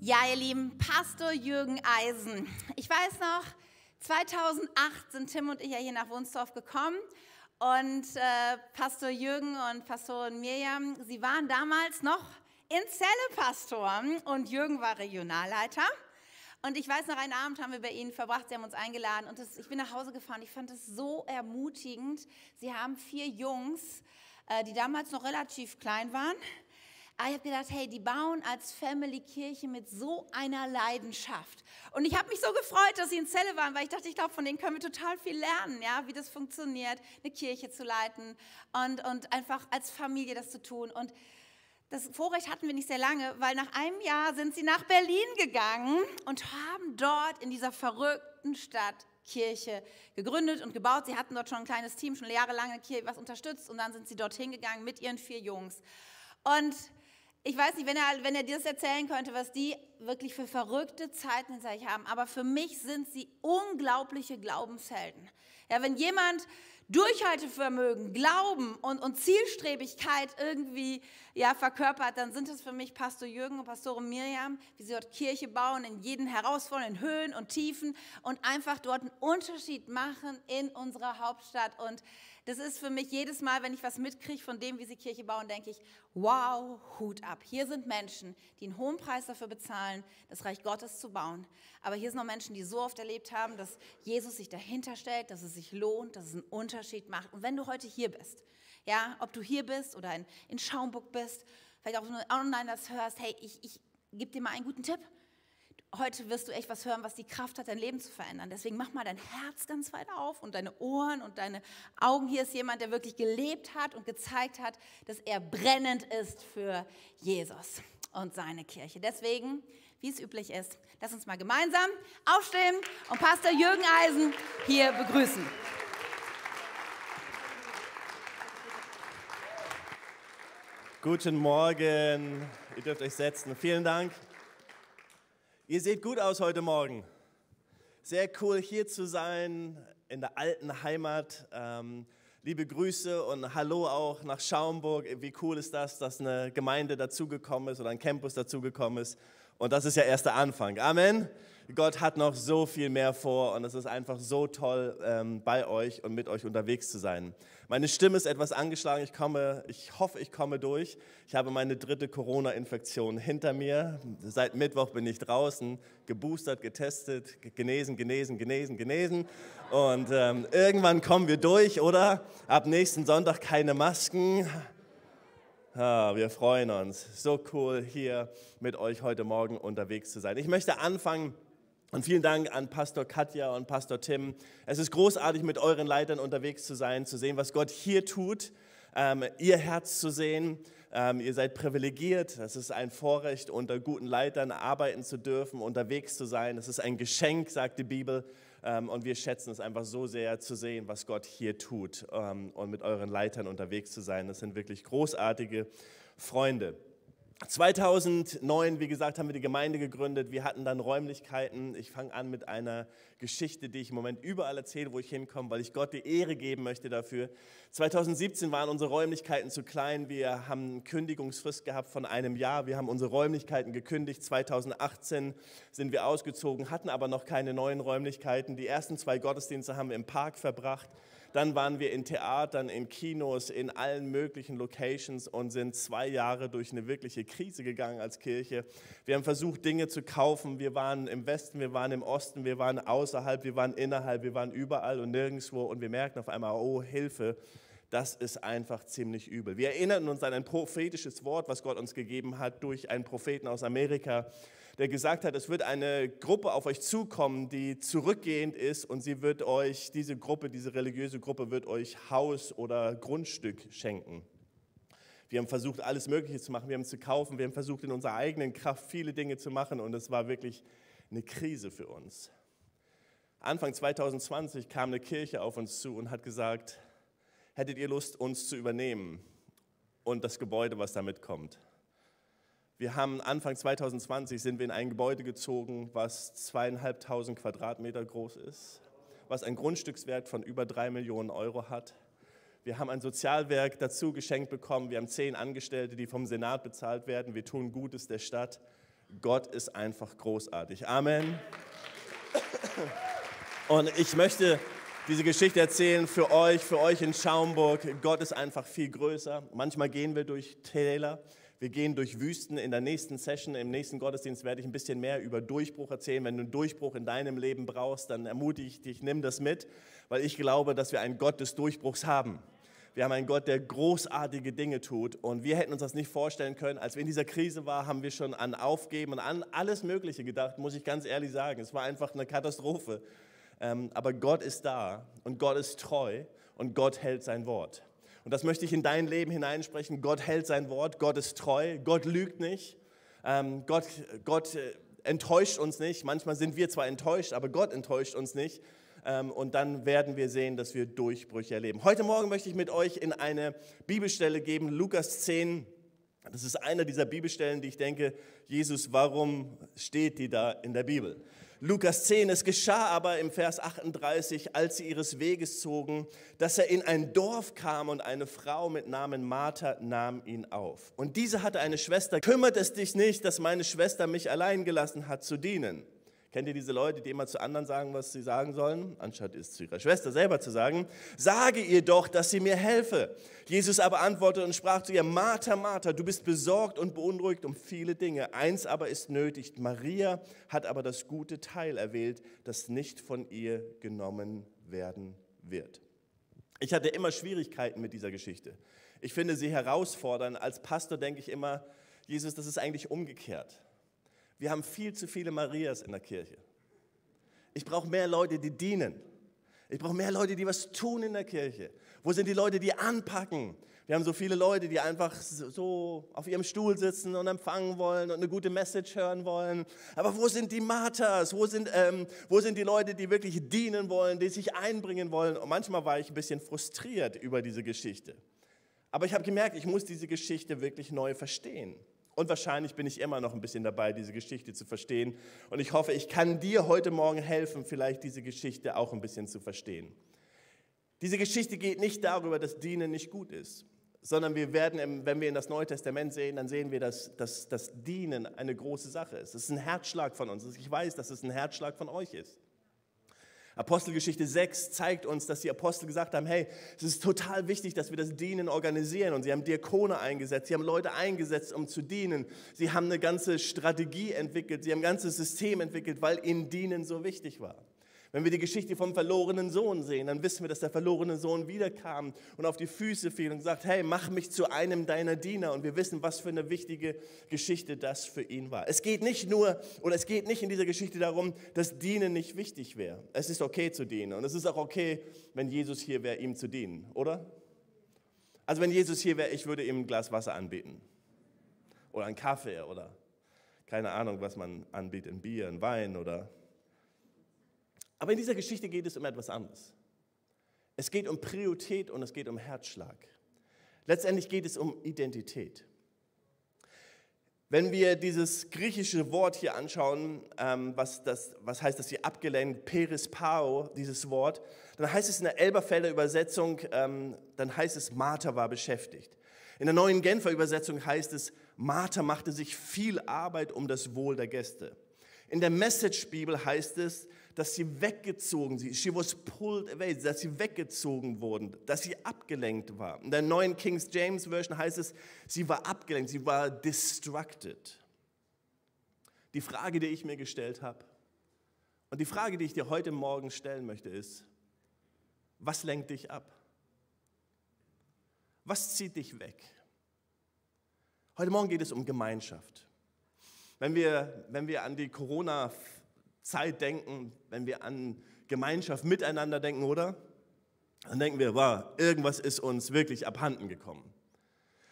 Ja, ihr Lieben, Pastor Jürgen Eisen. Ich weiß noch, 2008 sind Tim und ich ja hier nach Wunsdorf gekommen und äh, Pastor Jürgen und Pastorin Mirjam, sie waren damals noch in Celle Pastoren und Jürgen war Regionalleiter. Und ich weiß noch, einen Abend haben wir bei Ihnen verbracht, Sie haben uns eingeladen und das, ich bin nach Hause gefahren. Ich fand es so ermutigend. Sie haben vier Jungs, äh, die damals noch relativ klein waren, ich habe gedacht, hey, die bauen als Family Kirche mit so einer Leidenschaft. Und ich habe mich so gefreut, dass sie in Zelle waren, weil ich dachte, ich glaube, von denen können wir total viel lernen, ja, wie das funktioniert, eine Kirche zu leiten und, und einfach als Familie das zu tun. Und das Vorrecht hatten wir nicht sehr lange, weil nach einem Jahr sind sie nach Berlin gegangen und haben dort in dieser verrückten Stadt Kirche gegründet und gebaut. Sie hatten dort schon ein kleines Team, schon jahrelang was unterstützt und dann sind sie dorthin gegangen mit ihren vier Jungs. Und ich weiß nicht, wenn er, wenn er dir das erzählen könnte, was die wirklich für verrückte Zeiten hinter sich haben, aber für mich sind sie unglaubliche Glaubenshelden. Ja, wenn jemand Durchhaltevermögen, Glauben und, und Zielstrebigkeit irgendwie ja, verkörpert, dann sind es für mich Pastor Jürgen und Pastorin Miriam, wie sie dort Kirche bauen, in jeden herausfordernden Höhen und Tiefen und einfach dort einen Unterschied machen in unserer Hauptstadt. Und das ist für mich jedes Mal, wenn ich was mitkriege von dem, wie sie Kirche bauen, denke ich, wow, Hut ab. Hier sind Menschen, die einen hohen Preis dafür bezahlen, das Reich Gottes zu bauen. Aber hier sind noch Menschen, die so oft erlebt haben, dass Jesus sich dahinter stellt, dass es sich lohnt, dass es einen Unterschied macht. Und wenn du heute hier bist, ja, ob du hier bist oder in, in Schaumburg bist, vielleicht auch online das hörst, hey, ich, ich gebe dir mal einen guten Tipp heute wirst du echt was hören, was die Kraft hat, dein Leben zu verändern. Deswegen mach mal dein Herz ganz weit auf und deine Ohren und deine Augen. Hier ist jemand, der wirklich gelebt hat und gezeigt hat, dass er brennend ist für Jesus und seine Kirche. Deswegen, wie es üblich ist, lass uns mal gemeinsam aufstehen und Pastor Jürgen Eisen hier begrüßen. Guten Morgen, ihr dürft euch setzen. Vielen Dank. Ihr seht gut aus heute Morgen. Sehr cool hier zu sein in der alten Heimat. Ähm, liebe Grüße und Hallo auch nach Schaumburg. Wie cool ist das, dass eine Gemeinde dazugekommen ist oder ein Campus dazugekommen ist. Und das ist ja erst der Anfang. Amen. Gott hat noch so viel mehr vor und es ist einfach so toll, ähm, bei euch und mit euch unterwegs zu sein. Meine Stimme ist etwas angeschlagen. Ich komme, ich hoffe, ich komme durch. Ich habe meine dritte Corona-Infektion hinter mir. Seit Mittwoch bin ich draußen, geboostert, getestet, genesen, genesen, genesen, genesen. Und ähm, irgendwann kommen wir durch, oder? Ab nächsten Sonntag keine Masken. Wir freuen uns. So cool, hier mit euch heute Morgen unterwegs zu sein. Ich möchte anfangen und vielen Dank an Pastor Katja und Pastor Tim. Es ist großartig, mit euren Leitern unterwegs zu sein, zu sehen, was Gott hier tut, ähm, ihr Herz zu sehen. Ähm, ihr seid privilegiert. Es ist ein Vorrecht, unter guten Leitern arbeiten zu dürfen, unterwegs zu sein. Es ist ein Geschenk, sagt die Bibel. Ähm, und wir schätzen es einfach so sehr zu sehen, was Gott hier tut ähm, und mit euren Leitern unterwegs zu sein. Das sind wirklich großartige Freunde. 2009, wie gesagt, haben wir die Gemeinde gegründet. Wir hatten dann Räumlichkeiten. Ich fange an mit einer Geschichte, die ich im Moment überall erzähle, wo ich hinkomme, weil ich Gott die Ehre geben möchte dafür. 2017 waren unsere Räumlichkeiten zu klein. Wir haben eine Kündigungsfrist gehabt von einem Jahr. Wir haben unsere Räumlichkeiten gekündigt. 2018 sind wir ausgezogen, hatten aber noch keine neuen Räumlichkeiten. Die ersten zwei Gottesdienste haben wir im Park verbracht. Dann waren wir in Theatern, in Kinos, in allen möglichen Locations und sind zwei Jahre durch eine wirkliche Krise gegangen als Kirche. Wir haben versucht, Dinge zu kaufen. Wir waren im Westen, wir waren im Osten, wir waren außerhalb, wir waren innerhalb, wir waren überall und nirgendwo. Und wir merkten auf einmal, oh Hilfe, das ist einfach ziemlich übel. Wir erinnern uns an ein prophetisches Wort, was Gott uns gegeben hat durch einen Propheten aus Amerika der gesagt hat, es wird eine Gruppe auf euch zukommen, die zurückgehend ist und sie wird euch, diese Gruppe, diese religiöse Gruppe wird euch Haus oder Grundstück schenken. Wir haben versucht, alles Mögliche zu machen, wir haben es zu kaufen, wir haben versucht, in unserer eigenen Kraft viele Dinge zu machen und es war wirklich eine Krise für uns. Anfang 2020 kam eine Kirche auf uns zu und hat gesagt, hättet ihr Lust, uns zu übernehmen und das Gebäude, was damit kommt? Wir haben Anfang 2020 sind wir in ein Gebäude gezogen, was zweieinhalbtausend Quadratmeter groß ist, was einen Grundstückswert von über drei Millionen Euro hat. Wir haben ein Sozialwerk dazu geschenkt bekommen. Wir haben zehn Angestellte, die vom Senat bezahlt werden. Wir tun Gutes der Stadt. Gott ist einfach großartig. Amen. Und ich möchte diese Geschichte erzählen für euch, für euch in Schaumburg. Gott ist einfach viel größer. Manchmal gehen wir durch Täler, wir gehen durch Wüsten. In der nächsten Session, im nächsten Gottesdienst werde ich ein bisschen mehr über Durchbruch erzählen. Wenn du einen Durchbruch in deinem Leben brauchst, dann ermutige ich dich, nimm das mit, weil ich glaube, dass wir einen Gott des Durchbruchs haben. Wir haben einen Gott, der großartige Dinge tut. Und wir hätten uns das nicht vorstellen können. Als wir in dieser Krise waren, haben wir schon an Aufgeben und an alles Mögliche gedacht, muss ich ganz ehrlich sagen. Es war einfach eine Katastrophe. Ähm, aber Gott ist da und Gott ist treu und Gott hält sein Wort. Und das möchte ich in dein Leben hineinsprechen. Gott hält sein Wort, Gott ist treu, Gott lügt nicht, ähm, Gott, Gott äh, enttäuscht uns nicht. Manchmal sind wir zwar enttäuscht, aber Gott enttäuscht uns nicht. Ähm, und dann werden wir sehen, dass wir Durchbrüche erleben. Heute Morgen möchte ich mit euch in eine Bibelstelle geben, Lukas 10. Das ist einer dieser Bibelstellen, die ich denke, Jesus, warum steht die da in der Bibel? Lukas 10, es geschah aber im Vers 38, als sie ihres Weges zogen, dass er in ein Dorf kam und eine Frau mit Namen Martha nahm ihn auf. Und diese hatte eine Schwester, kümmert es dich nicht, dass meine Schwester mich allein gelassen hat zu dienen. Kennt ihr diese Leute, die immer zu anderen sagen, was sie sagen sollen, anstatt es zu ihrer Schwester selber zu sagen? Sage ihr doch, dass sie mir helfe. Jesus aber antwortete und sprach zu ihr, Martha, Martha, du bist besorgt und beunruhigt um viele Dinge. Eins aber ist nötig. Maria hat aber das gute Teil erwählt, das nicht von ihr genommen werden wird. Ich hatte immer Schwierigkeiten mit dieser Geschichte. Ich finde sie herausfordernd. Als Pastor denke ich immer, Jesus, das ist eigentlich umgekehrt. Wir haben viel zu viele Marias in der Kirche. Ich brauche mehr Leute, die dienen. Ich brauche mehr Leute, die was tun in der Kirche. Wo sind die Leute, die anpacken? Wir haben so viele Leute, die einfach so auf ihrem Stuhl sitzen und empfangen wollen und eine gute Message hören wollen. Aber wo sind die Marthas? Wo sind, ähm, wo sind die Leute, die wirklich dienen wollen, die sich einbringen wollen? Und manchmal war ich ein bisschen frustriert über diese Geschichte. Aber ich habe gemerkt, ich muss diese Geschichte wirklich neu verstehen. Und wahrscheinlich bin ich immer noch ein bisschen dabei, diese Geschichte zu verstehen. Und ich hoffe, ich kann dir heute Morgen helfen, vielleicht diese Geschichte auch ein bisschen zu verstehen. Diese Geschichte geht nicht darüber, dass Dienen nicht gut ist, sondern wir werden, wenn wir in das Neue Testament sehen, dann sehen wir, dass, dass das Dienen eine große Sache ist. Es ist ein Herzschlag von uns. Ich weiß, dass es ein Herzschlag von euch ist. Apostelgeschichte 6 zeigt uns, dass die Apostel gesagt haben, hey, es ist total wichtig, dass wir das Dienen organisieren. Und sie haben Diakone eingesetzt, sie haben Leute eingesetzt, um zu dienen. Sie haben eine ganze Strategie entwickelt, sie haben ein ganzes System entwickelt, weil ihnen Dienen so wichtig war. Wenn wir die Geschichte vom verlorenen Sohn sehen, dann wissen wir, dass der verlorene Sohn wiederkam und auf die Füße fiel und sagt, hey, mach mich zu einem deiner Diener. Und wir wissen, was für eine wichtige Geschichte das für ihn war. Es geht nicht nur, oder es geht nicht in dieser Geschichte darum, dass Dienen nicht wichtig wäre. Es ist okay zu dienen. Und es ist auch okay, wenn Jesus hier wäre, ihm zu dienen, oder? Also wenn Jesus hier wäre, ich würde ihm ein Glas Wasser anbieten. Oder einen Kaffee oder keine Ahnung, was man anbietet, ein Bier, ein Wein oder aber in dieser Geschichte geht es um etwas anderes. Es geht um Priorität und es geht um Herzschlag. Letztendlich geht es um Identität. Wenn wir dieses griechische Wort hier anschauen, ähm, was, das, was heißt das hier abgelenkt, perispao, dieses Wort, dann heißt es in der Elberfelder Übersetzung, ähm, dann heißt es, Martha war beschäftigt. In der neuen Genfer Übersetzung heißt es, Martha machte sich viel Arbeit um das Wohl der Gäste. In der Message-Bibel heißt es, dass sie weggezogen sind. She was pulled away, dass sie weggezogen wurden, dass sie abgelenkt war. In der neuen King James Version heißt es, sie war abgelenkt, sie war distracted. Die Frage, die ich mir gestellt habe und die Frage, die ich dir heute Morgen stellen möchte, ist, was lenkt dich ab? Was zieht dich weg? Heute Morgen geht es um Gemeinschaft. Wenn wir, wenn wir an die Corona- Zeit denken, wenn wir an Gemeinschaft miteinander denken, oder? Dann denken wir, wow, irgendwas ist uns wirklich abhanden gekommen.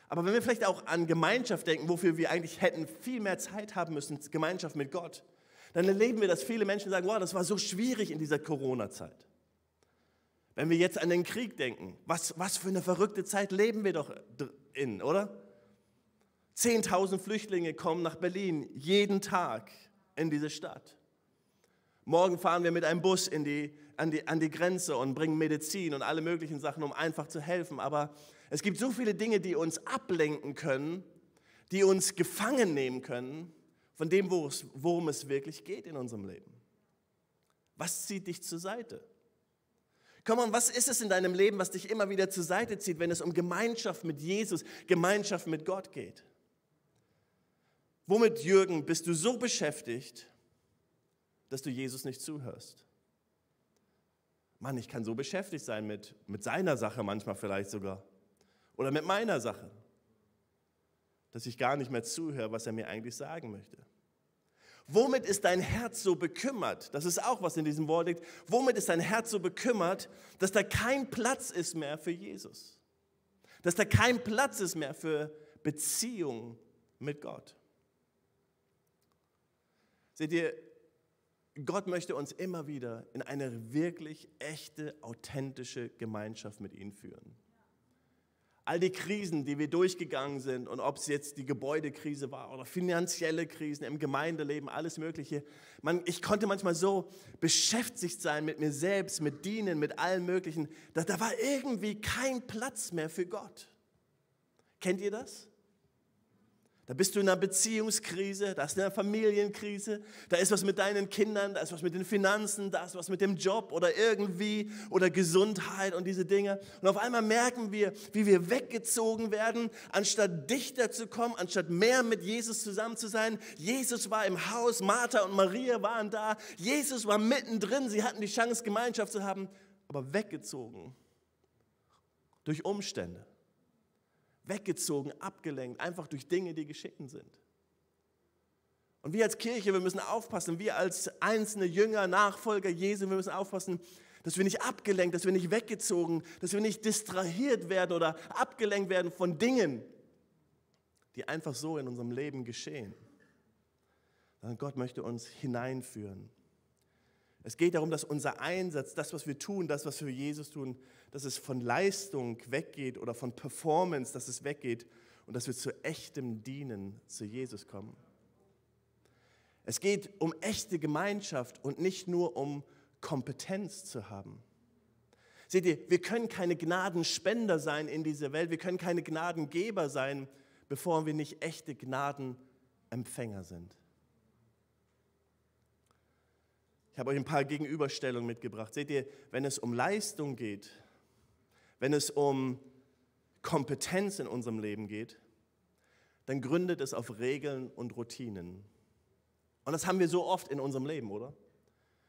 Aber wenn wir vielleicht auch an Gemeinschaft denken, wofür wir eigentlich hätten viel mehr Zeit haben müssen, Gemeinschaft mit Gott, dann erleben wir, dass viele Menschen sagen, wow, das war so schwierig in dieser Corona-Zeit. Wenn wir jetzt an den Krieg denken, was, was für eine verrückte Zeit leben wir doch in, oder? Zehntausend Flüchtlinge kommen nach Berlin jeden Tag in diese Stadt. Morgen fahren wir mit einem Bus in die, an, die, an die Grenze und bringen Medizin und alle möglichen Sachen, um einfach zu helfen. Aber es gibt so viele Dinge, die uns ablenken können, die uns gefangen nehmen können von dem, worum es wirklich geht in unserem Leben. Was zieht dich zur Seite? Komm on, was ist es in deinem Leben, was dich immer wieder zur Seite zieht, wenn es um Gemeinschaft mit Jesus, Gemeinschaft mit Gott geht? Womit, Jürgen, bist du so beschäftigt, dass du Jesus nicht zuhörst? Mann, ich kann so beschäftigt sein mit, mit seiner Sache manchmal vielleicht sogar. Oder mit meiner Sache. Dass ich gar nicht mehr zuhöre, was er mir eigentlich sagen möchte. Womit ist dein Herz so bekümmert? Das ist auch, was in diesem Wort liegt. Womit ist dein Herz so bekümmert, dass da kein Platz ist mehr für Jesus? Dass da kein Platz ist mehr für Beziehung mit Gott? Seht ihr, Gott möchte uns immer wieder in eine wirklich echte, authentische Gemeinschaft mit ihm führen. All die Krisen, die wir durchgegangen sind und ob es jetzt die Gebäudekrise war oder finanzielle Krisen im Gemeindeleben, alles Mögliche. Man, ich konnte manchmal so beschäftigt sein mit mir selbst, mit Dienen, mit allem Möglichen, dass da war irgendwie kein Platz mehr für Gott. Kennt ihr das? Da bist du in einer Beziehungskrise, da ist eine Familienkrise, da ist was mit deinen Kindern, da ist was mit den Finanzen, da ist was mit dem Job oder irgendwie oder Gesundheit und diese Dinge. Und auf einmal merken wir, wie wir weggezogen werden, anstatt dichter zu kommen, anstatt mehr mit Jesus zusammen zu sein. Jesus war im Haus, Martha und Maria waren da, Jesus war mittendrin, sie hatten die Chance, Gemeinschaft zu haben, aber weggezogen durch Umstände weggezogen, abgelenkt, einfach durch Dinge, die geschehen sind. Und wir als Kirche, wir müssen aufpassen, wir als einzelne Jünger, Nachfolger Jesu, wir müssen aufpassen, dass wir nicht abgelenkt, dass wir nicht weggezogen, dass wir nicht distrahiert werden oder abgelenkt werden von Dingen, die einfach so in unserem Leben geschehen. Sondern Gott möchte uns hineinführen. Es geht darum, dass unser Einsatz, das, was wir tun, das, was wir für Jesus tun, dass es von Leistung weggeht oder von Performance, dass es weggeht und dass wir zu echtem Dienen zu Jesus kommen. Es geht um echte Gemeinschaft und nicht nur um Kompetenz zu haben. Seht ihr, wir können keine Gnadenspender sein in dieser Welt, wir können keine Gnadengeber sein, bevor wir nicht echte Gnadenempfänger sind. Ich habe euch ein paar Gegenüberstellungen mitgebracht. Seht ihr, wenn es um Leistung geht, wenn es um Kompetenz in unserem Leben geht, dann gründet es auf Regeln und Routinen. Und das haben wir so oft in unserem Leben, oder?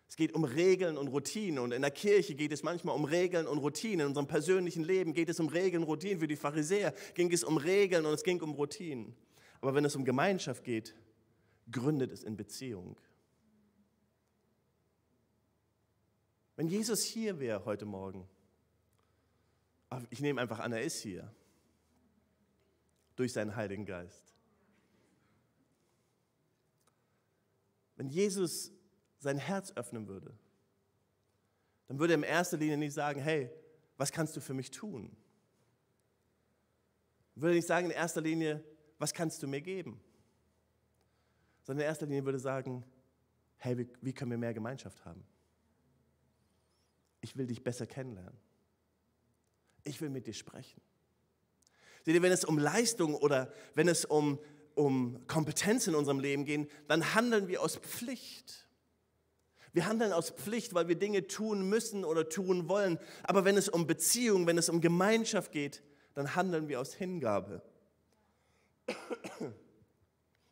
Es geht um Regeln und Routinen und in der Kirche geht es manchmal um Regeln und Routinen. In unserem persönlichen Leben geht es um Regeln und Routinen. Für die Pharisäer ging es um Regeln und es ging um Routinen. Aber wenn es um Gemeinschaft geht, gründet es in Beziehung. Wenn Jesus hier wäre heute Morgen, ich nehme einfach an, er ist hier. Durch seinen Heiligen Geist. Wenn Jesus sein Herz öffnen würde, dann würde er in erster Linie nicht sagen, hey, was kannst du für mich tun? Würde nicht sagen in erster Linie, was kannst du mir geben? Sondern in erster Linie würde sagen, hey, wie, wie können wir mehr Gemeinschaft haben? Ich will dich besser kennenlernen ich will mit dir sprechen. Seht ihr, wenn es um Leistung oder wenn es um, um Kompetenz in unserem Leben geht, dann handeln wir aus Pflicht. Wir handeln aus Pflicht, weil wir Dinge tun müssen oder tun wollen. Aber wenn es um Beziehung, wenn es um Gemeinschaft geht, dann handeln wir aus Hingabe.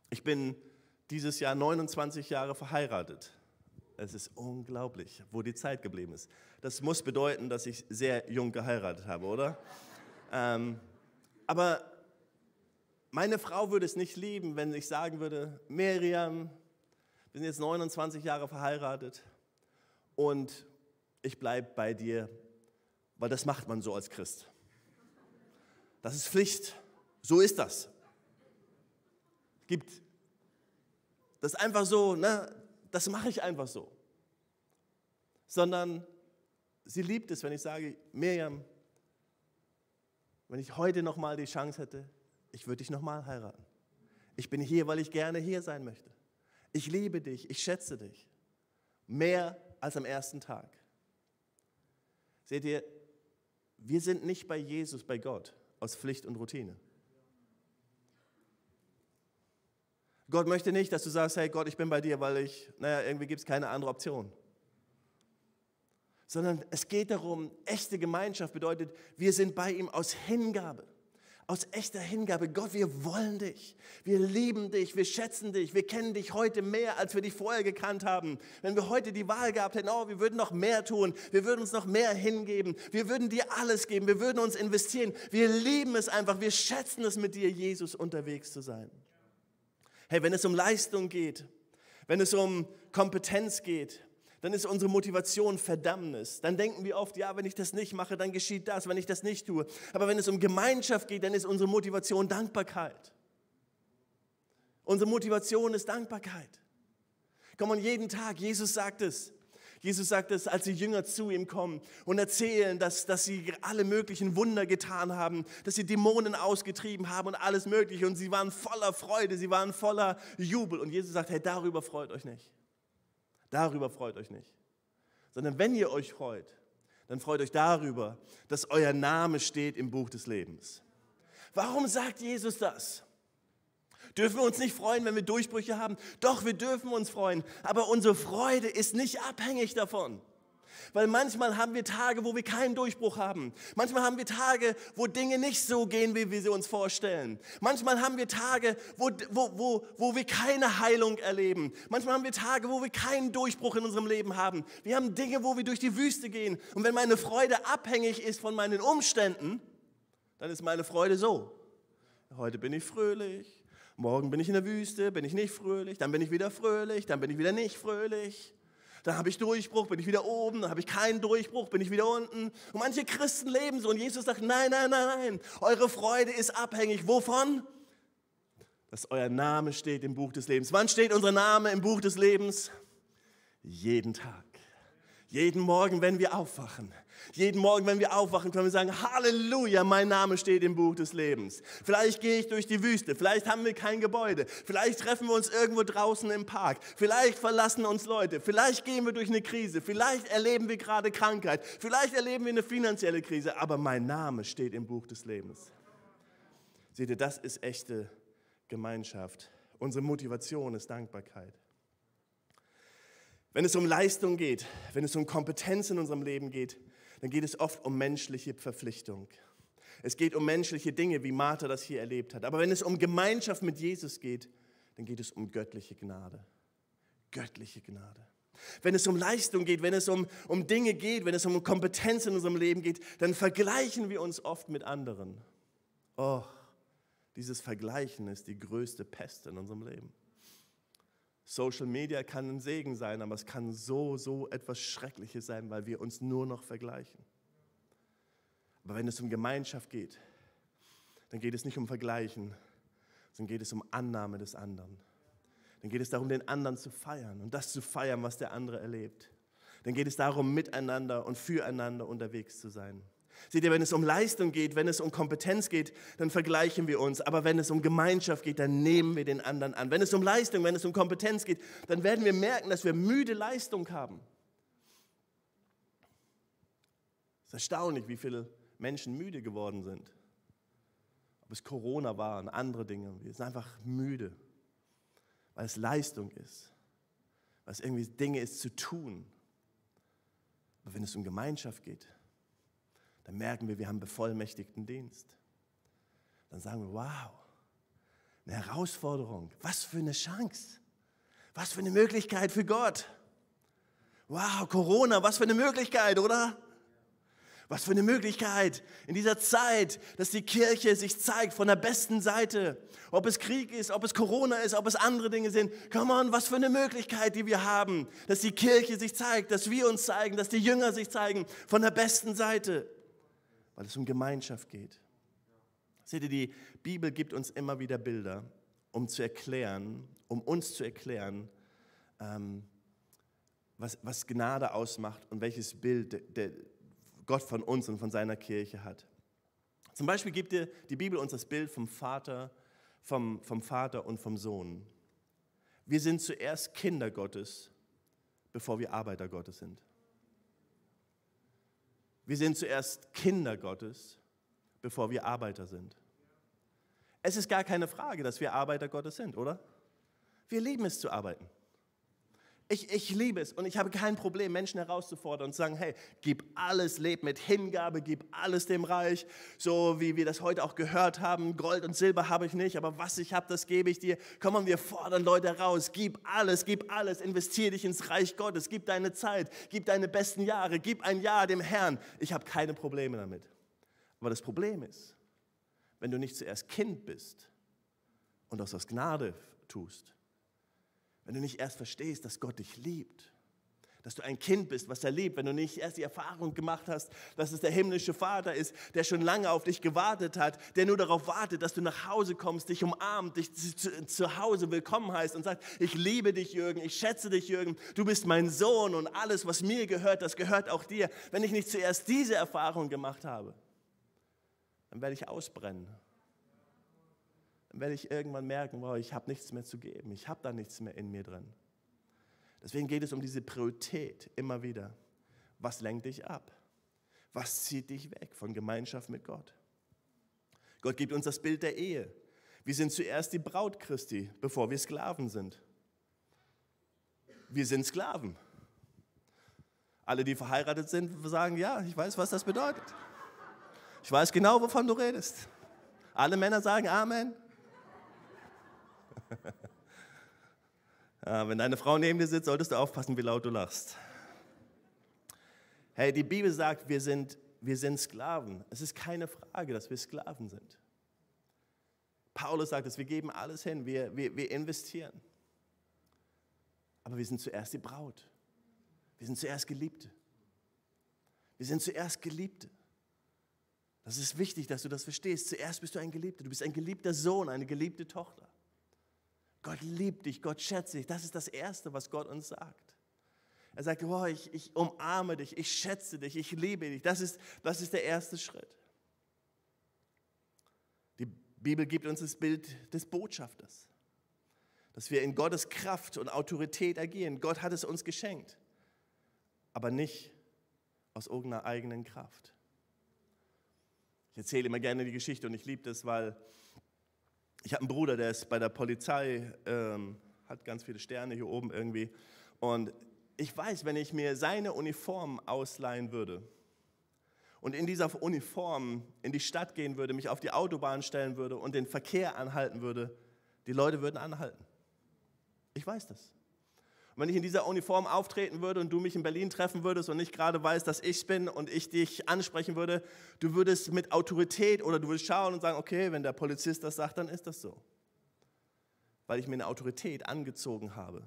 Ich bin dieses Jahr 29 Jahre verheiratet. Es ist unglaublich, wo die Zeit geblieben ist. Das muss bedeuten, dass ich sehr jung geheiratet habe, oder? Ähm, aber meine Frau würde es nicht lieben, wenn ich sagen würde, Miriam, wir sind jetzt 29 Jahre verheiratet und ich bleibe bei dir, weil das macht man so als Christ. Das ist Pflicht. So ist das. Gibt das ist einfach so, ne? Das mache ich einfach so. Sondern sie liebt es, wenn ich sage, Miriam, wenn ich heute nochmal die Chance hätte, ich würde dich nochmal heiraten. Ich bin hier, weil ich gerne hier sein möchte. Ich liebe dich, ich schätze dich. Mehr als am ersten Tag. Seht ihr, wir sind nicht bei Jesus, bei Gott, aus Pflicht und Routine. Gott möchte nicht, dass du sagst, hey Gott, ich bin bei dir, weil ich, naja, irgendwie gibt es keine andere Option. Sondern es geht darum, echte Gemeinschaft bedeutet, wir sind bei ihm aus Hingabe aus echter Hingabe. Gott, wir wollen dich. Wir lieben dich. Wir schätzen dich. Wir kennen dich heute mehr, als wir dich vorher gekannt haben. Wenn wir heute die Wahl gehabt hätten, oh, wir würden noch mehr tun. Wir würden uns noch mehr hingeben. Wir würden dir alles geben. Wir würden uns investieren. Wir lieben es einfach. Wir schätzen es, mit dir, Jesus, unterwegs zu sein. Hey, wenn es um Leistung geht, wenn es um Kompetenz geht, dann ist unsere Motivation Verdammnis. Dann denken wir oft, ja, wenn ich das nicht mache, dann geschieht das, wenn ich das nicht tue. Aber wenn es um Gemeinschaft geht, dann ist unsere Motivation Dankbarkeit. Unsere Motivation ist Dankbarkeit. Komm und jeden Tag, Jesus sagt es. Jesus sagt es, als die Jünger zu ihm kommen und erzählen, dass, dass sie alle möglichen Wunder getan haben, dass sie Dämonen ausgetrieben haben und alles Mögliche. Und sie waren voller Freude, sie waren voller Jubel. Und Jesus sagt, hey, darüber freut euch nicht. Darüber freut euch nicht. Sondern wenn ihr euch freut, dann freut euch darüber, dass euer Name steht im Buch des Lebens. Warum sagt Jesus das? Dürfen wir uns nicht freuen, wenn wir Durchbrüche haben? Doch, wir dürfen uns freuen. Aber unsere Freude ist nicht abhängig davon. Weil manchmal haben wir Tage, wo wir keinen Durchbruch haben. Manchmal haben wir Tage, wo Dinge nicht so gehen, wie wir sie uns vorstellen. Manchmal haben wir Tage, wo, wo, wo, wo wir keine Heilung erleben. Manchmal haben wir Tage, wo wir keinen Durchbruch in unserem Leben haben. Wir haben Dinge, wo wir durch die Wüste gehen. Und wenn meine Freude abhängig ist von meinen Umständen, dann ist meine Freude so. Heute bin ich fröhlich, morgen bin ich in der Wüste, bin ich nicht fröhlich, dann bin ich wieder fröhlich, dann bin ich wieder nicht fröhlich dann habe ich Durchbruch, bin ich wieder oben, dann habe ich keinen Durchbruch, bin ich wieder unten. Und manche Christen leben so und Jesus sagt, nein, nein, nein, nein, eure Freude ist abhängig. Wovon? Dass euer Name steht im Buch des Lebens. Wann steht unser Name im Buch des Lebens? Jeden Tag. Jeden Morgen, wenn wir aufwachen. Jeden Morgen, wenn wir aufwachen, können wir sagen, Halleluja, mein Name steht im Buch des Lebens. Vielleicht gehe ich durch die Wüste, vielleicht haben wir kein Gebäude, vielleicht treffen wir uns irgendwo draußen im Park, vielleicht verlassen uns Leute, vielleicht gehen wir durch eine Krise, vielleicht erleben wir gerade Krankheit, vielleicht erleben wir eine finanzielle Krise, aber mein Name steht im Buch des Lebens. Seht ihr, das ist echte Gemeinschaft. Unsere Motivation ist Dankbarkeit. Wenn es um Leistung geht, wenn es um Kompetenz in unserem Leben geht, dann geht es oft um menschliche Verpflichtung. Es geht um menschliche Dinge, wie Martha das hier erlebt hat. Aber wenn es um Gemeinschaft mit Jesus geht, dann geht es um göttliche Gnade. Göttliche Gnade. Wenn es um Leistung geht, wenn es um, um Dinge geht, wenn es um Kompetenz in unserem Leben geht, dann vergleichen wir uns oft mit anderen. Oh, dieses Vergleichen ist die größte Pest in unserem Leben. Social Media kann ein Segen sein, aber es kann so, so etwas Schreckliches sein, weil wir uns nur noch vergleichen. Aber wenn es um Gemeinschaft geht, dann geht es nicht um Vergleichen, sondern geht es um Annahme des anderen. Dann geht es darum, den anderen zu feiern und das zu feiern, was der andere erlebt. Dann geht es darum, miteinander und füreinander unterwegs zu sein. Seht ihr, wenn es um Leistung geht, wenn es um Kompetenz geht, dann vergleichen wir uns. Aber wenn es um Gemeinschaft geht, dann nehmen wir den anderen an. Wenn es um Leistung, wenn es um Kompetenz geht, dann werden wir merken, dass wir müde Leistung haben. Es ist erstaunlich, wie viele Menschen müde geworden sind. Ob es Corona war und andere Dinge. Wir sind einfach müde, weil es Leistung ist, weil es irgendwie Dinge ist zu tun. Aber wenn es um Gemeinschaft geht, dann merken wir, wir haben bevollmächtigten Dienst. Dann sagen wir, wow, eine Herausforderung, was für eine Chance, was für eine Möglichkeit für Gott. Wow, Corona, was für eine Möglichkeit, oder? Was für eine Möglichkeit in dieser Zeit, dass die Kirche sich zeigt von der besten Seite. Ob es Krieg ist, ob es Corona ist, ob es andere Dinge sind. Come on, was für eine Möglichkeit, die wir haben, dass die Kirche sich zeigt, dass wir uns zeigen, dass die Jünger sich zeigen von der besten Seite weil es um Gemeinschaft geht. Seht ihr, die Bibel gibt uns immer wieder Bilder, um zu erklären, um uns zu erklären, ähm, was, was Gnade ausmacht und welches Bild der Gott von uns und von seiner Kirche hat. Zum Beispiel gibt dir die Bibel uns das Bild vom Vater, vom, vom Vater und vom Sohn. Wir sind zuerst Kinder Gottes, bevor wir Arbeiter Gottes sind. Wir sind zuerst Kinder Gottes, bevor wir Arbeiter sind. Es ist gar keine Frage, dass wir Arbeiter Gottes sind, oder? Wir lieben es zu arbeiten. Ich, ich liebe es und ich habe kein Problem, Menschen herauszufordern und zu sagen, hey, gib alles, leb mit Hingabe, gib alles dem Reich, so wie wir das heute auch gehört haben. Gold und Silber habe ich nicht, aber was ich habe, das gebe ich dir. Komm und wir fordern Leute heraus, gib alles, gib alles, investiere dich ins Reich Gottes, gib deine Zeit, gib deine besten Jahre, gib ein Jahr dem Herrn. Ich habe keine Probleme damit. Aber das Problem ist, wenn du nicht zuerst Kind bist und das aus Gnade tust, wenn du nicht erst verstehst, dass Gott dich liebt, dass du ein Kind bist, was er liebt, wenn du nicht erst die Erfahrung gemacht hast, dass es der himmlische Vater ist, der schon lange auf dich gewartet hat, der nur darauf wartet, dass du nach Hause kommst, dich umarmt, dich zu, zu Hause willkommen heißt und sagt, ich liebe dich, Jürgen, ich schätze dich, Jürgen, du bist mein Sohn und alles, was mir gehört, das gehört auch dir. Wenn ich nicht zuerst diese Erfahrung gemacht habe, dann werde ich ausbrennen werde ich irgendwann merken, wow, ich habe nichts mehr zu geben, ich habe da nichts mehr in mir drin. Deswegen geht es um diese Priorität immer wieder. Was lenkt dich ab? Was zieht dich weg von Gemeinschaft mit Gott? Gott gibt uns das Bild der Ehe. Wir sind zuerst die Braut Christi, bevor wir Sklaven sind. Wir sind Sklaven. Alle, die verheiratet sind, sagen, ja, ich weiß, was das bedeutet. Ich weiß genau, wovon du redest. Alle Männer sagen Amen. wenn deine Frau neben dir sitzt, solltest du aufpassen, wie laut du lachst. Hey, die Bibel sagt, wir sind, wir sind Sklaven. Es ist keine Frage, dass wir Sklaven sind. Paulus sagt es, wir geben alles hin, wir, wir, wir investieren. Aber wir sind zuerst die Braut. Wir sind zuerst Geliebte. Wir sind zuerst Geliebte. Das ist wichtig, dass du das verstehst. Zuerst bist du ein Geliebter. Du bist ein geliebter Sohn, eine geliebte Tochter. Gott liebt dich, Gott schätzt dich. Das ist das Erste, was Gott uns sagt. Er sagt, oh, ich, ich umarme dich, ich schätze dich, ich liebe dich. Das ist, das ist der erste Schritt. Die Bibel gibt uns das Bild des Botschafters, dass wir in Gottes Kraft und Autorität agieren. Gott hat es uns geschenkt, aber nicht aus irgendeiner eigenen Kraft. Ich erzähle immer gerne die Geschichte und ich liebe das, weil ich habe einen Bruder, der ist bei der Polizei, ähm, hat ganz viele Sterne hier oben irgendwie. Und ich weiß, wenn ich mir seine Uniform ausleihen würde und in dieser Uniform in die Stadt gehen würde, mich auf die Autobahn stellen würde und den Verkehr anhalten würde, die Leute würden anhalten. Ich weiß das. Und wenn ich in dieser Uniform auftreten würde und du mich in Berlin treffen würdest und nicht gerade weißt, dass ich bin und ich dich ansprechen würde, du würdest mit Autorität oder du würdest schauen und sagen, okay, wenn der Polizist das sagt, dann ist das so. Weil ich mir eine Autorität angezogen habe,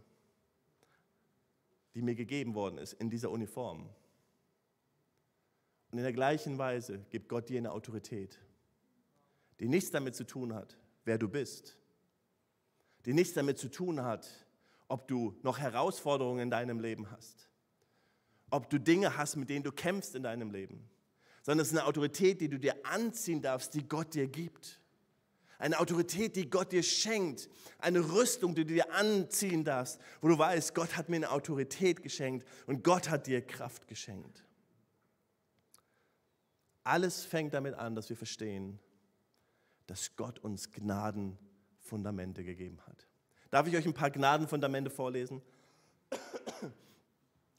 die mir gegeben worden ist in dieser Uniform. Und in der gleichen Weise gibt Gott dir eine Autorität, die nichts damit zu tun hat, wer du bist, die nichts damit zu tun hat, ob du noch Herausforderungen in deinem Leben hast, ob du Dinge hast, mit denen du kämpfst in deinem Leben, sondern es ist eine Autorität, die du dir anziehen darfst, die Gott dir gibt. Eine Autorität, die Gott dir schenkt. Eine Rüstung, die du dir anziehen darfst, wo du weißt, Gott hat mir eine Autorität geschenkt und Gott hat dir Kraft geschenkt. Alles fängt damit an, dass wir verstehen, dass Gott uns Gnadenfundamente gegeben hat. Darf ich euch ein paar Gnadenfundamente vorlesen?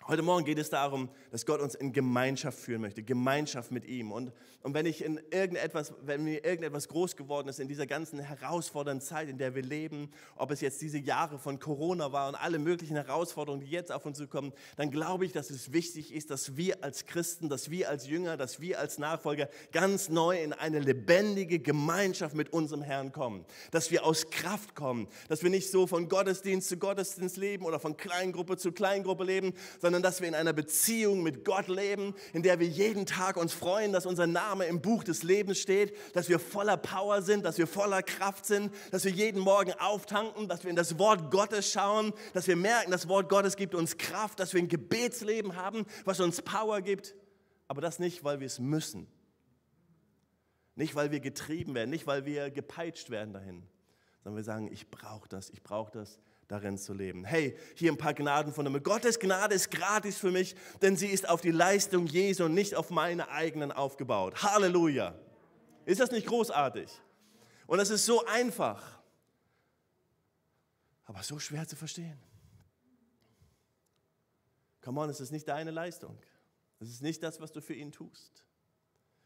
Heute Morgen geht es darum, dass Gott uns in Gemeinschaft führen möchte, Gemeinschaft mit ihm. Und, und wenn, ich in irgendetwas, wenn mir irgendetwas groß geworden ist in dieser ganzen herausfordernden Zeit, in der wir leben, ob es jetzt diese Jahre von Corona war und alle möglichen Herausforderungen, die jetzt auf uns zukommen, dann glaube ich, dass es wichtig ist, dass wir als Christen, dass wir als Jünger, dass wir als Nachfolger ganz neu in eine lebendige Gemeinschaft mit unserem Herrn kommen. Dass wir aus Kraft kommen, dass wir nicht so von Gottesdienst zu Gottesdienst leben oder von Kleingruppe zu Kleingruppe leben, sondern sondern dass wir in einer Beziehung mit Gott leben, in der wir jeden Tag uns freuen, dass unser Name im Buch des Lebens steht, dass wir voller Power sind, dass wir voller Kraft sind, dass wir jeden Morgen auftanken, dass wir in das Wort Gottes schauen, dass wir merken, das Wort Gottes gibt uns Kraft, dass wir ein Gebetsleben haben, was uns Power gibt, aber das nicht, weil wir es müssen. Nicht, weil wir getrieben werden, nicht, weil wir gepeitscht werden dahin, sondern wir sagen, ich brauche das, ich brauche das, darin zu leben. Hey, hier ein paar Gnaden von dem. Gottes Gnade ist gratis für mich, denn sie ist auf die Leistung Jesu und nicht auf meine eigenen aufgebaut. Halleluja. Ist das nicht großartig? Und das ist so einfach. aber so schwer zu verstehen. Come on, es ist nicht deine Leistung. Es ist nicht das, was du für ihn tust.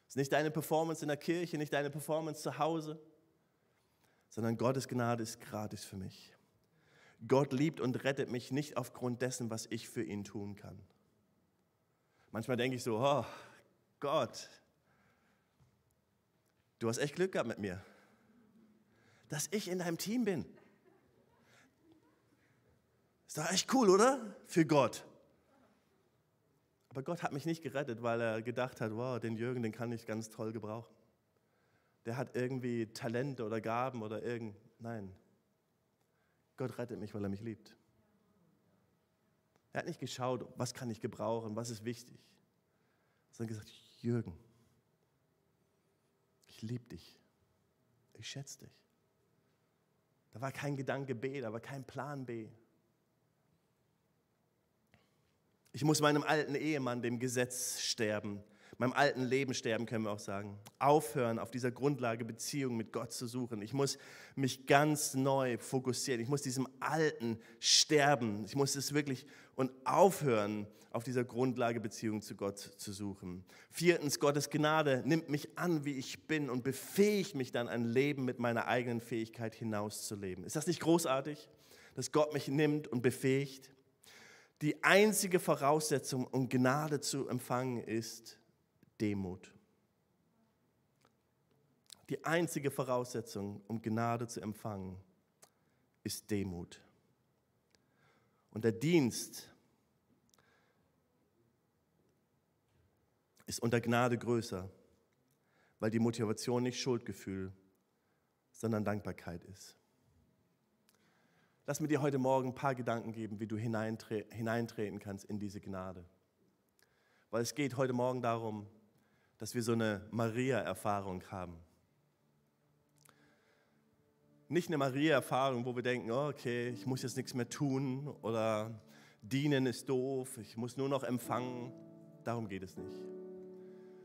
Es ist nicht deine Performance in der Kirche, nicht deine Performance zu Hause, sondern Gottes Gnade ist gratis für mich. Gott liebt und rettet mich nicht aufgrund dessen, was ich für ihn tun kann. Manchmal denke ich so, oh Gott, du hast echt Glück gehabt mit mir, dass ich in deinem Team bin. Ist doch echt cool, oder? Für Gott. Aber Gott hat mich nicht gerettet, weil er gedacht hat, wow, den Jürgen, den kann ich ganz toll gebrauchen. Der hat irgendwie Talente oder Gaben oder irgend. Nein. Gott rettet mich, weil er mich liebt. Er hat nicht geschaut, was kann ich gebrauchen, was ist wichtig, sondern gesagt, Jürgen, ich liebe dich. Ich schätze dich. Da war kein Gedanke B, da war kein Plan B. Ich muss meinem alten Ehemann, dem Gesetz, sterben. Meinem alten Leben sterben, können wir auch sagen. Aufhören, auf dieser Grundlage Beziehung mit Gott zu suchen. Ich muss mich ganz neu fokussieren. Ich muss diesem Alten sterben. Ich muss es wirklich und aufhören, auf dieser Grundlage Beziehung zu Gott zu suchen. Viertens, Gottes Gnade nimmt mich an, wie ich bin und befähigt mich dann, ein Leben mit meiner eigenen Fähigkeit hinauszuleben. Ist das nicht großartig, dass Gott mich nimmt und befähigt? Die einzige Voraussetzung, um Gnade zu empfangen, ist Demut. Die einzige Voraussetzung, um Gnade zu empfangen, ist Demut. Und der Dienst ist unter Gnade größer, weil die Motivation nicht Schuldgefühl, sondern Dankbarkeit ist. Lass mir dir heute Morgen ein paar Gedanken geben, wie du hineintre hineintreten kannst in diese Gnade. Weil es geht heute Morgen darum, dass wir so eine Maria-Erfahrung haben. Nicht eine Maria-Erfahrung, wo wir denken, oh, okay, ich muss jetzt nichts mehr tun oder dienen ist doof, ich muss nur noch empfangen. Darum geht es nicht.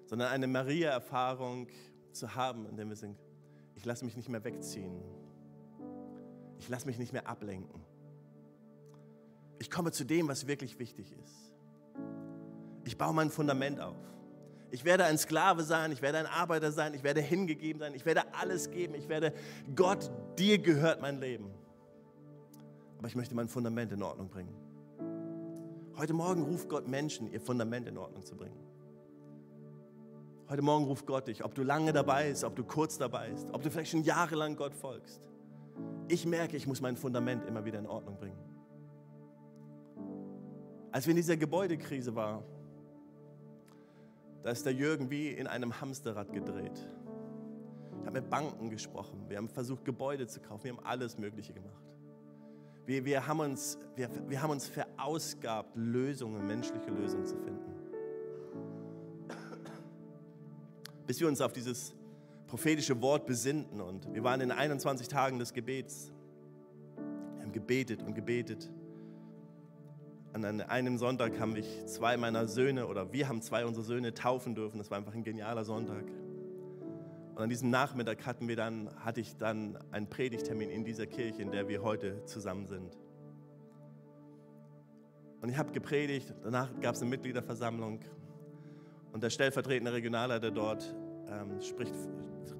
Sondern eine Maria-Erfahrung zu haben, in der wir sind, ich lasse mich nicht mehr wegziehen ich lasse mich nicht mehr ablenken. Ich komme zu dem, was wirklich wichtig ist. Ich baue mein Fundament auf. Ich werde ein Sklave sein, ich werde ein Arbeiter sein, ich werde hingegeben sein, ich werde alles geben, ich werde Gott, dir gehört mein Leben. Aber ich möchte mein Fundament in Ordnung bringen. Heute Morgen ruft Gott Menschen, ihr Fundament in Ordnung zu bringen. Heute Morgen ruft Gott dich, ob du lange dabei bist, ob du kurz dabei bist, ob du vielleicht schon jahrelang Gott folgst. Ich merke, ich muss mein Fundament immer wieder in Ordnung bringen. Als wir in dieser Gebäudekrise waren, da ist der Jürgen wie in einem Hamsterrad gedreht. Ich habe mit Banken gesprochen, wir haben versucht, Gebäude zu kaufen, wir haben alles Mögliche gemacht. Wir, wir, haben, uns, wir, wir haben uns verausgabt, Lösungen, menschliche Lösungen zu finden. Bis wir uns auf dieses prophetische Wort besinnten. Und wir waren in 21 Tagen des Gebets. Wir haben gebetet und gebetet. An einem Sonntag haben mich zwei meiner Söhne oder wir haben zwei unserer Söhne taufen dürfen. Das war einfach ein genialer Sonntag. Und an diesem Nachmittag hatten wir dann, hatte ich dann einen Predigtermin in dieser Kirche, in der wir heute zusammen sind. Und ich habe gepredigt, danach gab es eine Mitgliederversammlung und der stellvertretende Regionalleiter dort ähm, spricht,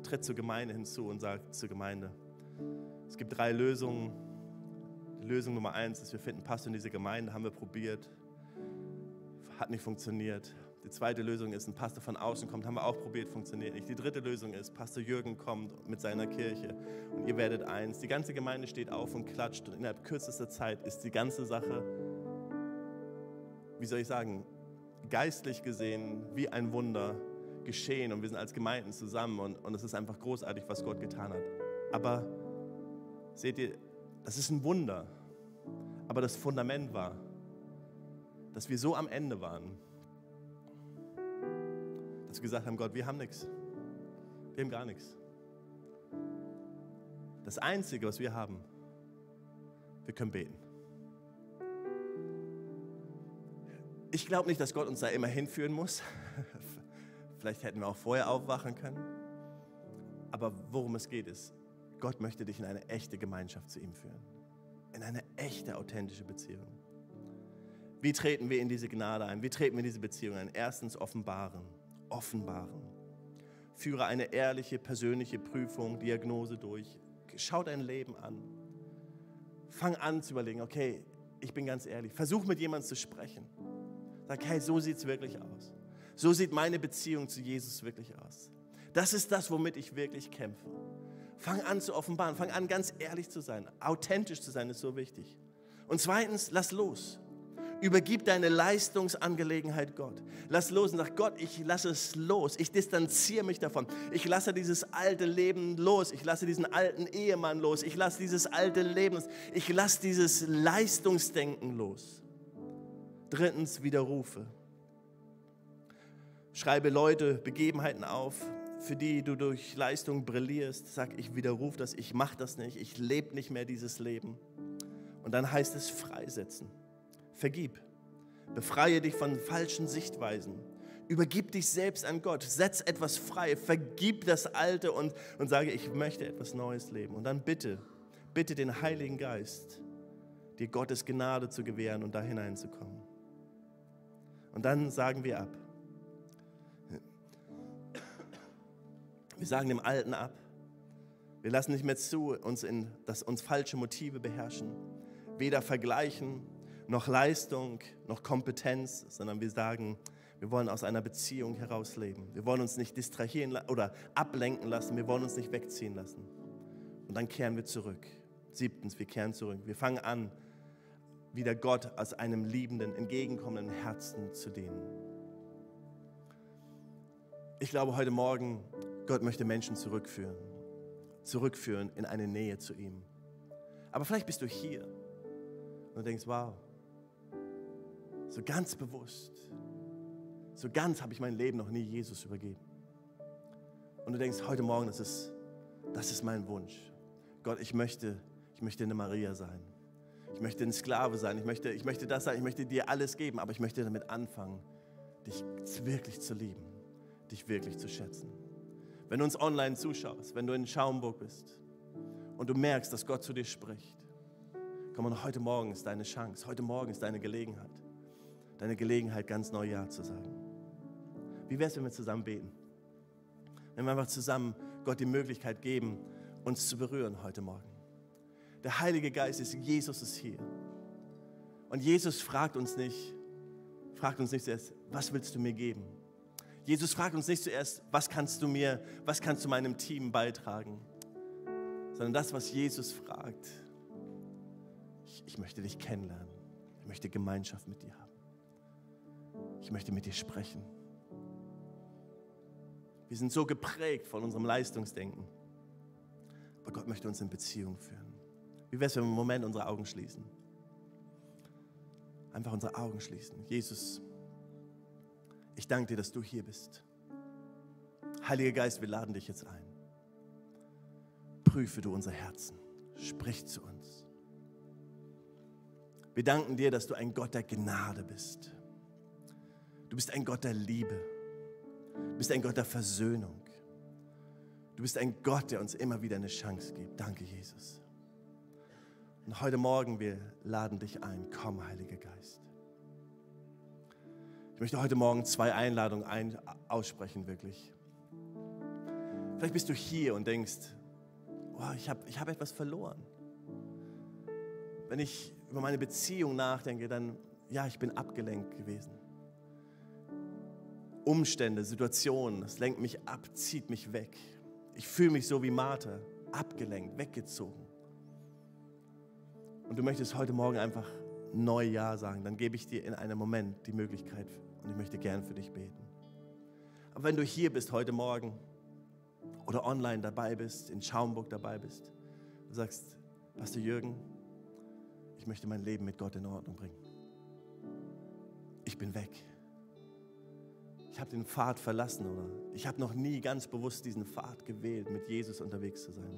tritt zur Gemeinde hinzu und sagt zur Gemeinde, es gibt drei Lösungen. Lösung Nummer eins ist, wir finden Pastor in diese Gemeinde, haben wir probiert, hat nicht funktioniert. Die zweite Lösung ist, ein Pastor von außen kommt, haben wir auch probiert, funktioniert nicht. Die dritte Lösung ist, Pastor Jürgen kommt mit seiner Kirche und ihr werdet eins. Die ganze Gemeinde steht auf und klatscht und innerhalb kürzester Zeit ist die ganze Sache, wie soll ich sagen, geistlich gesehen wie ein Wunder geschehen und wir sind als Gemeinden zusammen und, und es ist einfach großartig, was Gott getan hat. Aber seht ihr, das ist ein Wunder. Aber das Fundament war, dass wir so am Ende waren, dass wir gesagt haben, Gott, wir haben nichts. Wir haben gar nichts. Das Einzige, was wir haben, wir können beten. Ich glaube nicht, dass Gott uns da immer hinführen muss. Vielleicht hätten wir auch vorher aufwachen können. Aber worum es geht, ist, Gott möchte dich in eine echte Gemeinschaft zu ihm führen. in eine echte, authentische Beziehung. Wie treten wir in diese Gnade ein? Wie treten wir in diese Beziehung ein? Erstens offenbaren. Offenbaren. Führe eine ehrliche, persönliche Prüfung, Diagnose durch. Schau dein Leben an. Fang an zu überlegen, okay, ich bin ganz ehrlich. Versuch mit jemandem zu sprechen. Sag, hey, so sieht es wirklich aus. So sieht meine Beziehung zu Jesus wirklich aus. Das ist das, womit ich wirklich kämpfe. Fang an zu offenbaren, fang an ganz ehrlich zu sein. Authentisch zu sein ist so wichtig. Und zweitens, lass los. Übergib deine Leistungsangelegenheit Gott. Lass los und sag, Gott, ich lasse es los. Ich distanziere mich davon. Ich lasse dieses alte Leben los. Ich lasse diesen alten Ehemann los. Ich lasse dieses alte Leben los. Ich lasse dieses Leistungsdenken los. Drittens, widerrufe. Schreibe Leute, Begebenheiten auf, für die du durch Leistung brillierst. Sag, ich widerrufe das, ich mache das nicht, ich lebe nicht mehr dieses Leben. Und dann heißt es freisetzen. Vergib. Befreie dich von falschen Sichtweisen. Übergib dich selbst an Gott. Setz etwas frei. Vergib das Alte und, und sage, ich möchte etwas Neues leben. Und dann bitte, bitte den Heiligen Geist, dir Gottes Gnade zu gewähren und da hineinzukommen. Und dann sagen wir ab. Wir sagen dem Alten ab. Wir lassen nicht mehr zu, uns in, dass uns falsche Motive beherrschen. Weder vergleichen, noch Leistung, noch Kompetenz, sondern wir sagen, wir wollen aus einer Beziehung heraus leben. Wir wollen uns nicht distrahieren oder ablenken lassen. Wir wollen uns nicht wegziehen lassen. Und dann kehren wir zurück. Siebtens, wir kehren zurück. Wir fangen an, wieder Gott aus einem liebenden, entgegenkommenden Herzen zu dienen. Ich glaube, heute Morgen, Gott möchte Menschen zurückführen. Zurückführen in eine Nähe zu ihm. Aber vielleicht bist du hier und denkst, wow, so ganz bewusst, so ganz habe ich mein Leben noch nie Jesus übergeben. Und du denkst, heute Morgen, das ist, das ist mein Wunsch. Gott, ich möchte, ich möchte eine Maria sein. Ich möchte ein Sklave sein. Ich möchte, ich möchte das sein. Ich möchte dir alles geben. Aber ich möchte damit anfangen, dich wirklich zu lieben. Dich wirklich zu schätzen. Wenn du uns online zuschaust, wenn du in Schaumburg bist und du merkst, dass Gott zu dir spricht, komm und heute Morgen ist deine Chance. Heute Morgen ist deine Gelegenheit deine Gelegenheit, ganz neu Ja zu sagen. Wie wäre es, wenn wir zusammen beten? Wenn wir einfach zusammen Gott die Möglichkeit geben, uns zu berühren heute Morgen. Der Heilige Geist ist, Jesus ist hier. Und Jesus fragt uns nicht, fragt uns nicht zuerst, was willst du mir geben? Jesus fragt uns nicht zuerst, was kannst du mir, was kannst du meinem Team beitragen? Sondern das, was Jesus fragt, ich, ich möchte dich kennenlernen. Ich möchte Gemeinschaft mit dir haben. Ich möchte mit dir sprechen. Wir sind so geprägt von unserem Leistungsdenken. Aber Gott möchte uns in Beziehung führen. Wie wäre es, wenn wir im Moment unsere Augen schließen? Einfach unsere Augen schließen. Jesus, ich danke dir, dass du hier bist. Heiliger Geist, wir laden dich jetzt ein. Prüfe du unser Herzen. Sprich zu uns. Wir danken dir, dass du ein Gott der Gnade bist. Du bist ein Gott der Liebe. Du bist ein Gott der Versöhnung. Du bist ein Gott, der uns immer wieder eine Chance gibt. Danke, Jesus. Und heute Morgen, wir laden dich ein. Komm, Heiliger Geist. Ich möchte heute Morgen zwei Einladungen ein, aussprechen, wirklich. Vielleicht bist du hier und denkst, oh, ich habe ich hab etwas verloren. Wenn ich über meine Beziehung nachdenke, dann, ja, ich bin abgelenkt gewesen. Umstände, Situationen, das lenkt mich ab, zieht mich weg. Ich fühle mich so wie Martha, abgelenkt, weggezogen. Und du möchtest heute Morgen einfach neu Ja sagen, dann gebe ich dir in einem Moment die Möglichkeit und ich möchte gern für dich beten. Aber wenn du hier bist heute Morgen oder online dabei bist, in Schaumburg dabei bist, du sagst, Pastor Jürgen, ich möchte mein Leben mit Gott in Ordnung bringen. Ich bin weg ich habe den Pfad verlassen oder ich habe noch nie ganz bewusst diesen Pfad gewählt, mit Jesus unterwegs zu sein.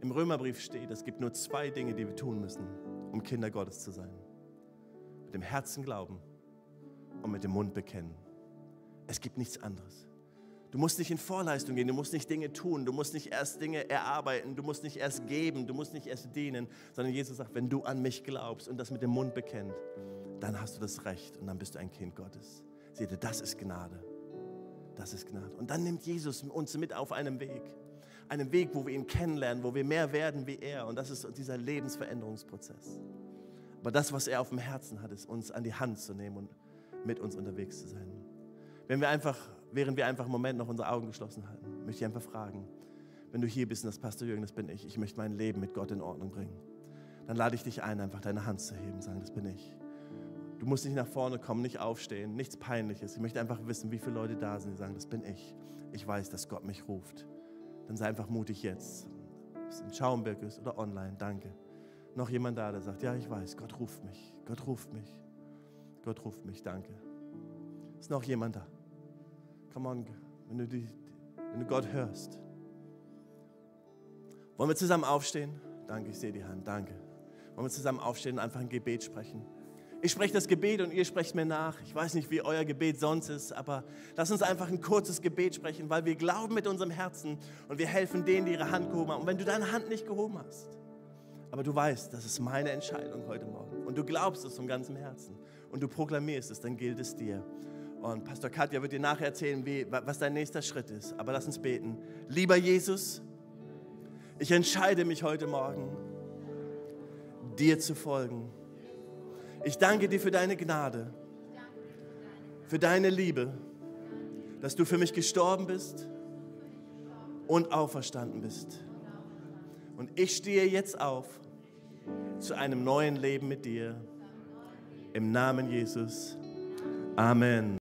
Im Römerbrief steht, es gibt nur zwei Dinge, die wir tun müssen, um Kinder Gottes zu sein. Mit dem Herzen glauben und mit dem Mund bekennen. Es gibt nichts anderes. Du musst nicht in Vorleistung gehen, du musst nicht Dinge tun, du musst nicht erst Dinge erarbeiten, du musst nicht erst geben, du musst nicht erst dienen, sondern Jesus sagt, wenn du an mich glaubst und das mit dem Mund bekennt, dann hast du das Recht und dann bist du ein Kind Gottes. Seht ihr, das ist Gnade. Das ist Gnade. Und dann nimmt Jesus uns mit auf einem Weg. Einen Weg, wo wir ihn kennenlernen, wo wir mehr werden wie er. Und das ist dieser Lebensveränderungsprozess. Aber das, was er auf dem Herzen hat, ist, uns an die Hand zu nehmen und mit uns unterwegs zu sein. Wenn wir einfach während wir einfach einen Moment noch unsere Augen geschlossen halten, möchte ich einfach fragen, wenn du hier bist und das Pastor Jürgen, das bin ich, ich möchte mein Leben mit Gott in Ordnung bringen, dann lade ich dich ein, einfach deine Hand zu heben und sagen, das bin ich. Du musst nicht nach vorne kommen, nicht aufstehen, nichts Peinliches. Ich möchte einfach wissen, wie viele Leute da sind, die sagen, das bin ich. Ich weiß, dass Gott mich ruft. Dann sei einfach mutig jetzt. Ob es in Schaumberg ist oder online, danke. Noch jemand da, der sagt, ja, ich weiß, Gott ruft mich, Gott ruft mich, Gott ruft mich, danke. Ist noch jemand da? Come on, wenn du, die, wenn du Gott hörst. Wollen wir zusammen aufstehen? Danke, ich sehe die Hand. Danke. Wollen wir zusammen aufstehen und einfach ein Gebet sprechen? Ich spreche das Gebet und ihr sprecht mir nach. Ich weiß nicht, wie euer Gebet sonst ist, aber lass uns einfach ein kurzes Gebet sprechen, weil wir glauben mit unserem Herzen und wir helfen denen, die ihre Hand gehoben haben. Und wenn du deine Hand nicht gehoben hast, aber du weißt, das ist meine Entscheidung heute Morgen und du glaubst es vom ganzen Herzen und du proklamierst es, dann gilt es dir. Und Pastor Katja wird dir nachher erzählen, wie, was dein nächster Schritt ist. Aber lass uns beten. Lieber Jesus, ich entscheide mich heute Morgen, dir zu folgen. Ich danke dir für deine Gnade, für deine Liebe, dass du für mich gestorben bist und auferstanden bist. Und ich stehe jetzt auf zu einem neuen Leben mit dir. Im Namen Jesus. Amen.